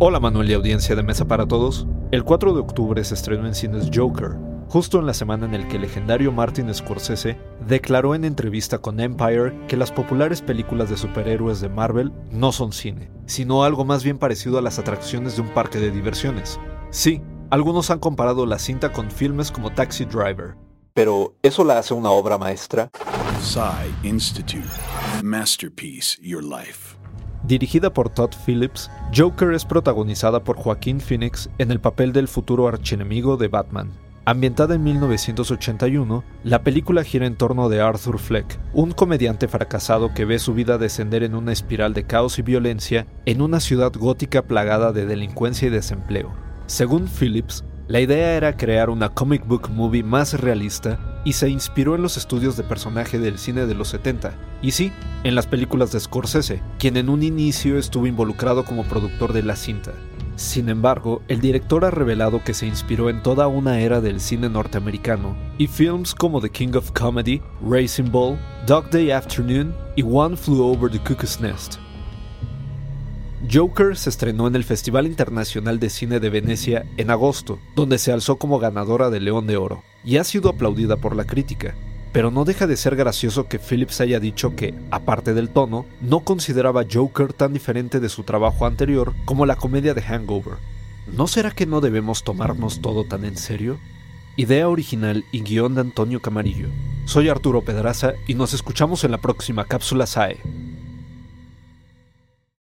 Hola Manuel y audiencia de Mesa para Todos. El 4 de octubre se estrenó en cines Joker, justo en la semana en el que el legendario Martin Scorsese declaró en entrevista con Empire que las populares películas de superhéroes de Marvel no son cine, sino algo más bien parecido a las atracciones de un parque de diversiones. Sí, algunos han comparado la cinta con filmes como Taxi Driver. Pero, ¿eso la hace una obra maestra? Institute. Masterpiece Your Life. Dirigida por Todd Phillips, Joker es protagonizada por Joaquín Phoenix en el papel del futuro archienemigo de Batman. Ambientada en 1981, la película gira en torno de Arthur Fleck, un comediante fracasado que ve su vida descender en una espiral de caos y violencia en una ciudad gótica plagada de delincuencia y desempleo. Según Phillips, la idea era crear una comic book movie más realista y se inspiró en los estudios de personaje del cine de los 70, y sí, en las películas de Scorsese, quien en un inicio estuvo involucrado como productor de la cinta. Sin embargo, el director ha revelado que se inspiró en toda una era del cine norteamericano, y films como The King of Comedy, Racing Ball, Dog Day Afternoon y One Flew Over the Cuckoo's Nest. Joker se estrenó en el Festival Internacional de Cine de Venecia en agosto, donde se alzó como ganadora del León de Oro, y ha sido aplaudida por la crítica. Pero no deja de ser gracioso que Phillips haya dicho que, aparte del tono, no consideraba Joker tan diferente de su trabajo anterior como la comedia de Hangover. ¿No será que no debemos tomarnos todo tan en serio? Idea original y guion de Antonio Camarillo. Soy Arturo Pedraza y nos escuchamos en la próxima cápsula SAE.